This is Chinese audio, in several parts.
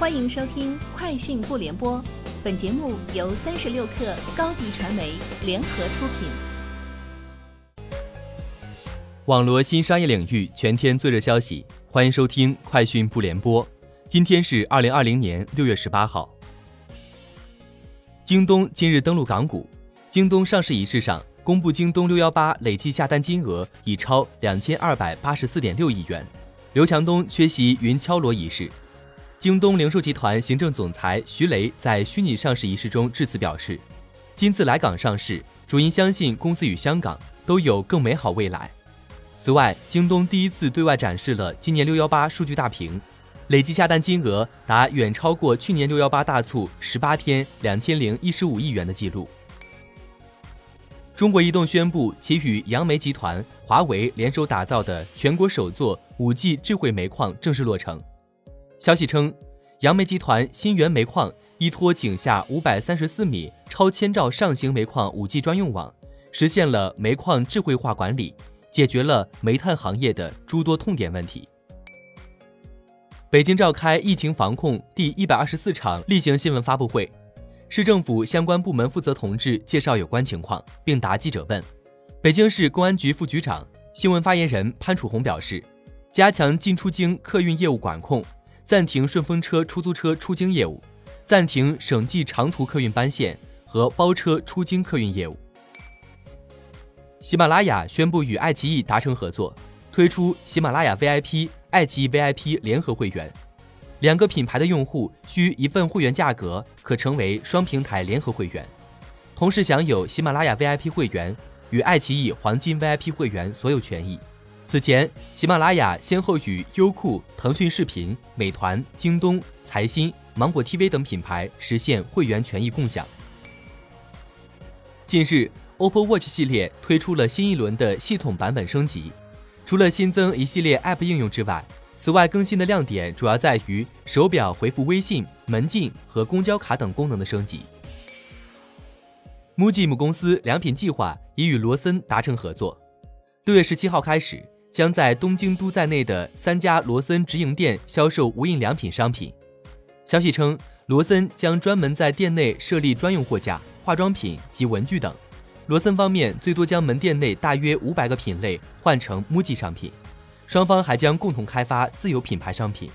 欢迎收听《快讯不联播》，本节目由三十六克高低传媒联合出品。网罗新商业领域全天最热消息，欢迎收听《快讯不联播》。今天是二零二零年六月十八号。京东今日登陆港股，京东上市仪式上公布，京东六幺八累计下单金额已超两千二百八十四点六亿元。刘强东缺席云敲锣仪式。京东零售集团行政总裁徐雷在虚拟上市仪式中致辞表示，今次来港上市，主因相信公司与香港都有更美好未来。此外，京东第一次对外展示了今年六幺八数据大屏，累计下单金额达远超过去年六幺八大促十八天两千零一十五亿元的记录。中国移动宣布，其与杨梅集团、华为联手打造的全国首座五 G 智慧煤矿正式落成。消息称，杨梅集团新源煤矿依托井下五百三十四米超千兆上行煤矿五 G 专用网，实现了煤矿智慧化管理，解决了煤炭行业的诸多痛点问题。北京召开疫情防控第一百二十四场例行新闻发布会，市政府相关部门负责同志介绍有关情况，并答记者问。北京市公安局副局长、新闻发言人潘楚红表示，加强进出京客运业务管控。暂停顺风车出租车出京业务，暂停省际长途客运班线和包车出京客运业务。喜马拉雅宣布与爱奇艺达成合作，推出喜马拉雅 VIP、爱奇艺 VIP 联合会员，两个品牌的用户需一份会员价格可成为双平台联合会员，同时享有喜马拉雅 VIP 会员与爱奇艺黄金 VIP 会员所有权益。此前，喜马拉雅先后与优酷、腾讯视频、美团、京东、财新、芒果 TV 等品牌实现会员权益共享。近日，OPPO Watch 系列推出了新一轮的系统版本升级，除了新增一系列 App 应用之外，此外更新的亮点主要在于手表回复微信、门禁和公交卡等功能的升级。MUJI 母公司良品计划已与罗森达成合作，六月十七号开始。将在东京都在内的三家罗森直营店销售无印良品商品。消息称，罗森将专门在店内设立专用货架，化妆品及文具等。罗森方面最多将门店内大约五百个品类换成 MUJI 商品，双方还将共同开发自有品牌商品。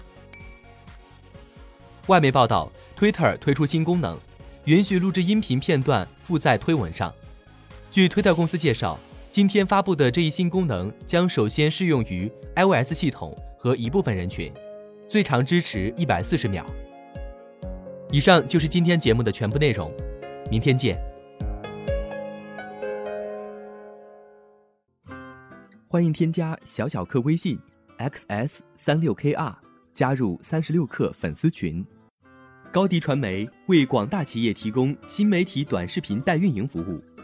外媒报道，Twitter 推出新功能，允许录制音频片段附在推文上。据推特公司介绍。今天发布的这一新功能将首先适用于 iOS 系统和一部分人群，最长支持一百四十秒。以上就是今天节目的全部内容，明天见。欢迎添加小小客微信 xs 三六 kr，加入三十六课粉丝群。高迪传媒为广大企业提供新媒体短视频代运营服务。